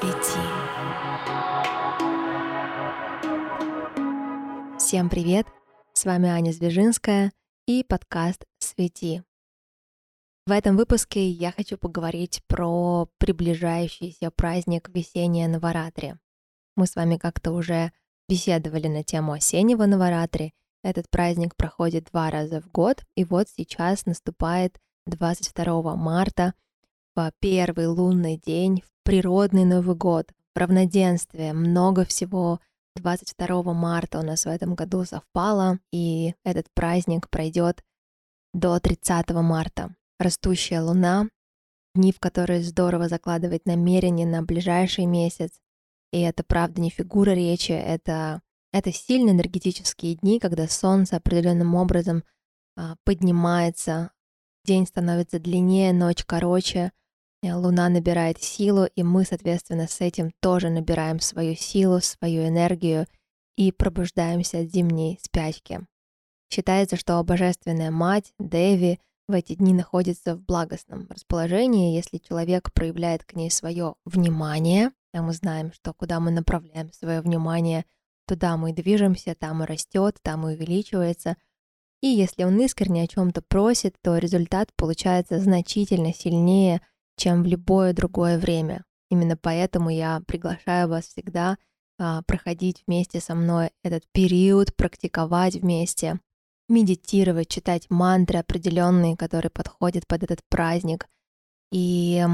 Свети. Всем привет! С вами Аня Звежинская и подкаст «Свети». В этом выпуске я хочу поговорить про приближающийся праздник весеннее Наваратри. Мы с вами как-то уже беседовали на тему осеннего Наваратри. Этот праздник проходит два раза в год, и вот сейчас наступает 22 марта, в первый лунный день, в природный Новый год, равноденствие, много всего. 22 марта у нас в этом году совпало, и этот праздник пройдет до 30 марта. Растущая луна, дни, в которые здорово закладывать намерения на ближайший месяц. И это, правда, не фигура речи, это, это сильные энергетические дни, когда солнце определенным образом а, поднимается, день становится длиннее, ночь короче, луна набирает силу, и мы, соответственно, с этим тоже набираем свою силу, свою энергию и пробуждаемся от зимней спячки. Считается, что Божественная Мать, Деви, в эти дни находится в благостном расположении, если человек проявляет к ней свое внимание, а мы знаем, что куда мы направляем свое внимание, туда мы движемся, там и растет, там и увеличивается — и если он искренне о чем-то просит, то результат получается значительно сильнее, чем в любое другое время. Именно поэтому я приглашаю вас всегда а, проходить вместе со мной этот период, практиковать вместе, медитировать, читать мантры определенные, которые подходят под этот праздник. И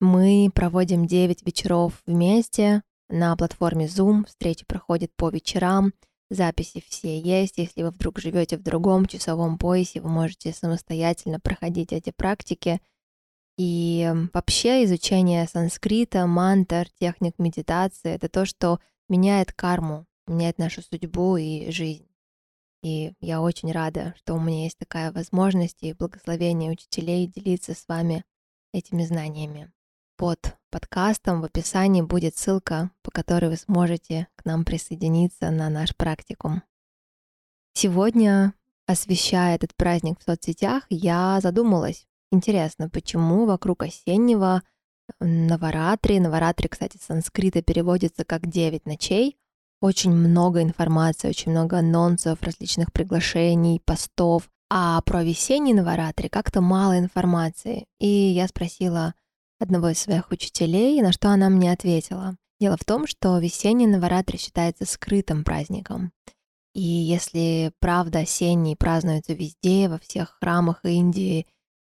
мы проводим 9 вечеров вместе на платформе Zoom. Встречи проходят по вечерам. Записи все есть. Если вы вдруг живете в другом часовом поясе, вы можете самостоятельно проходить эти практики. И вообще изучение санскрита, мантр, техник медитации — это то, что меняет карму, меняет нашу судьбу и жизнь. И я очень рада, что у меня есть такая возможность и благословение учителей делиться с вами этими знаниями. Под подкастом в описании будет ссылка, по которой вы сможете к нам присоединиться на наш практикум. Сегодня, освещая этот праздник в соцсетях, я задумалась, интересно, почему вокруг осеннего Наваратри, Наваратри, кстати, санскрита переводится как «девять ночей», очень много информации, очень много анонсов, различных приглашений, постов, а про весенний Наваратри как-то мало информации. И я спросила, одного из своих учителей, на что она мне ответила. Дело в том, что весенний Наваратри считается скрытым праздником. И если правда осенний празднуется везде, во всех храмах Индии,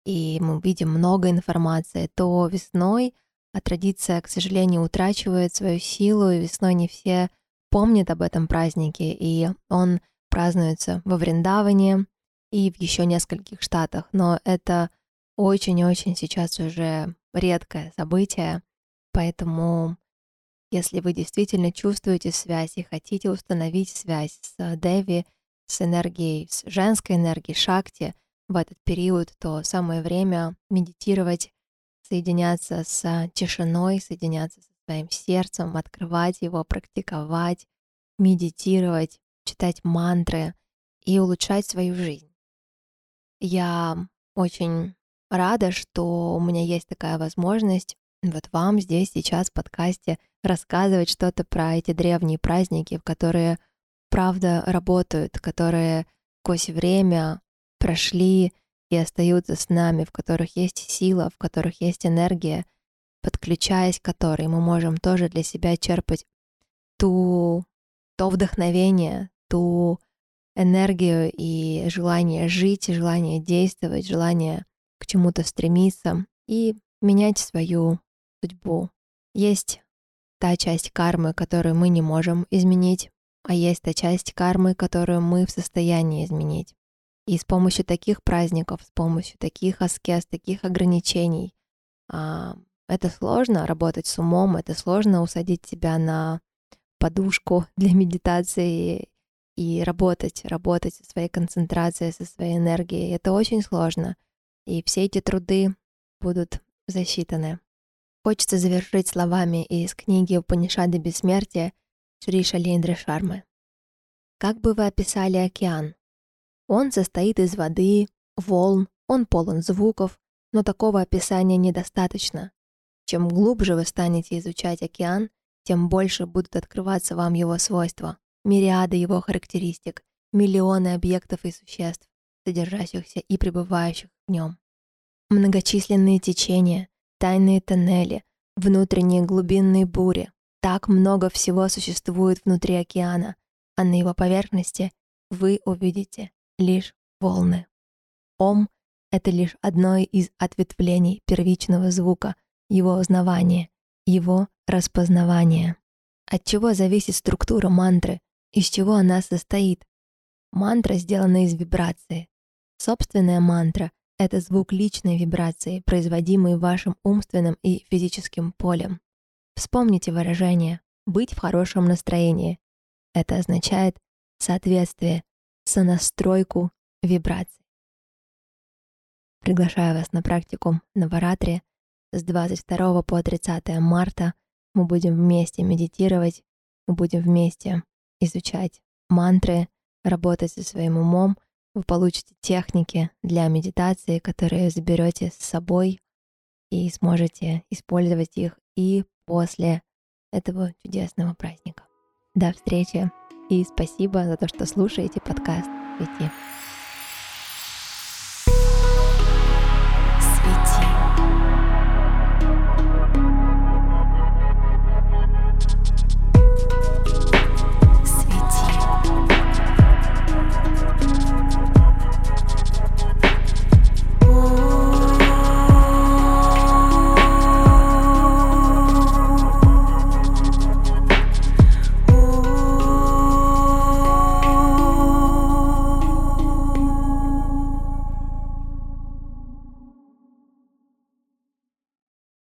и мы видим много информации, то весной а традиция, к сожалению, утрачивает свою силу, и весной не все помнят об этом празднике, и он празднуется во Вриндаване и в еще нескольких штатах, но это очень-очень сейчас уже редкое событие, поэтому если вы действительно чувствуете связь и хотите установить связь с Деви, с энергией, с женской энергией Шакти в этот период, то самое время медитировать, соединяться с тишиной, соединяться со своим сердцем, открывать его, практиковать, медитировать, читать мантры и улучшать свою жизнь. Я очень рада, что у меня есть такая возможность вот вам здесь сейчас в подкасте рассказывать что-то про эти древние праздники, которые правда работают, которые сквозь время прошли и остаются с нами, в которых есть сила, в которых есть энергия, подключаясь к которой мы можем тоже для себя черпать ту, то вдохновение, ту энергию и желание жить, желание действовать, желание к чему-то стремиться и менять свою судьбу. Есть та часть кармы, которую мы не можем изменить, а есть та часть кармы, которую мы в состоянии изменить. И с помощью таких праздников, с помощью таких аскез, таких ограничений, а, это сложно работать с умом, это сложно усадить себя на подушку для медитации и работать, работать со своей концентрацией, со своей энергией. Это очень сложно и все эти труды будут засчитаны. Хочется завершить словами из книги «Упанишады бессмертия» Шри Шалендры Шармы. Как бы вы описали океан? Он состоит из воды, волн, он полон звуков, но такого описания недостаточно. Чем глубже вы станете изучать океан, тем больше будут открываться вам его свойства, мириады его характеристик, миллионы объектов и существ, содержащихся и пребывающих в нем. Многочисленные течения, тайные тоннели, внутренние глубинные бури. Так много всего существует внутри океана, а на его поверхности вы увидите лишь волны. Ом — это лишь одно из ответвлений первичного звука, его узнавания, его распознавания. От чего зависит структура мантры, из чего она состоит? Мантра сделана из вибрации. Собственная мантра — это звук личной вибрации, производимый вашим умственным и физическим полем. Вспомните выражение «быть в хорошем настроении». Это означает соответствие, сонастройку вибраций. Приглашаю вас на практику на Варатре с 22 по 30 марта. Мы будем вместе медитировать, мы будем вместе изучать мантры, работать со своим умом. Вы получите техники для медитации, которые заберете с собой и сможете использовать их и после этого чудесного праздника. До встречи и спасибо за то, что слушаете подкаст «Свети».